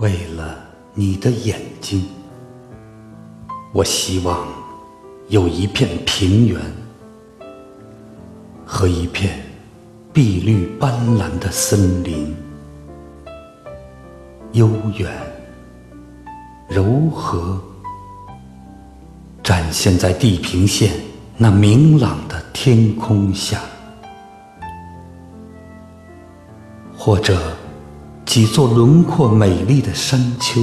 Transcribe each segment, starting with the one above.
为了你的眼睛，我希望有一片平原和一片碧绿斑斓的森林，悠远柔和，展现在地平线那明朗的天空下，或者。几座轮廓美丽的山丘，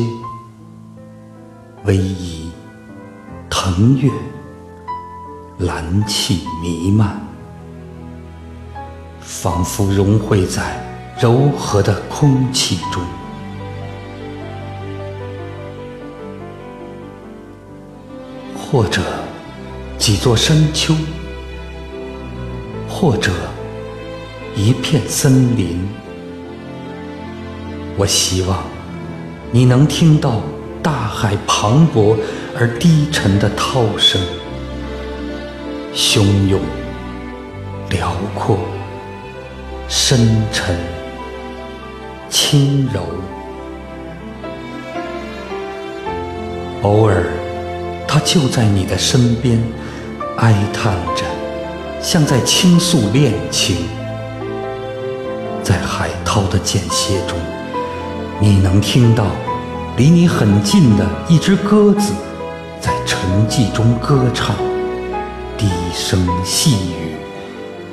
逶迤腾跃，蓝气弥漫，仿佛融汇在柔和的空气中；或者几座山丘，或者一片森林。我希望你能听到大海磅礴而低沉的涛声，汹涌、辽阔、深沉、轻柔。偶尔，它就在你的身边，哀叹着，像在倾诉恋情，在海涛的间歇中。你能听到离你很近的一只鸽子在沉寂中歌唱，低声细语，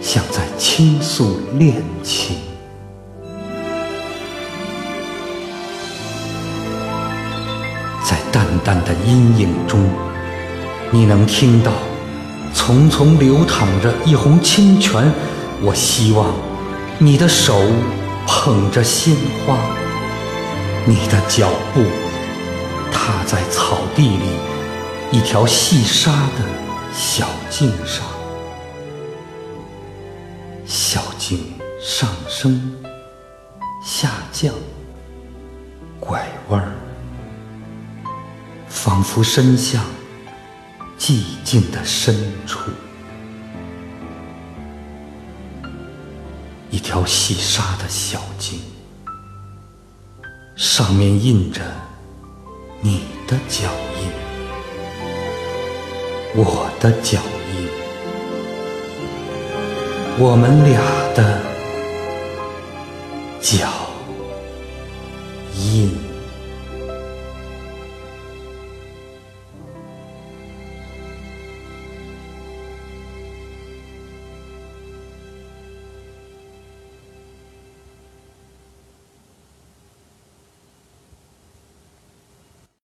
像在倾诉恋情。在淡淡的阴影中，你能听到淙淙流淌着一泓清泉。我希望你的手捧着鲜花。你的脚步踏在草地里一条细沙的小径上，小径上升、下降、拐弯，仿佛伸向寂静的深处。一条细沙的小径。上面印着你的脚印，我的脚印，我们俩的脚印。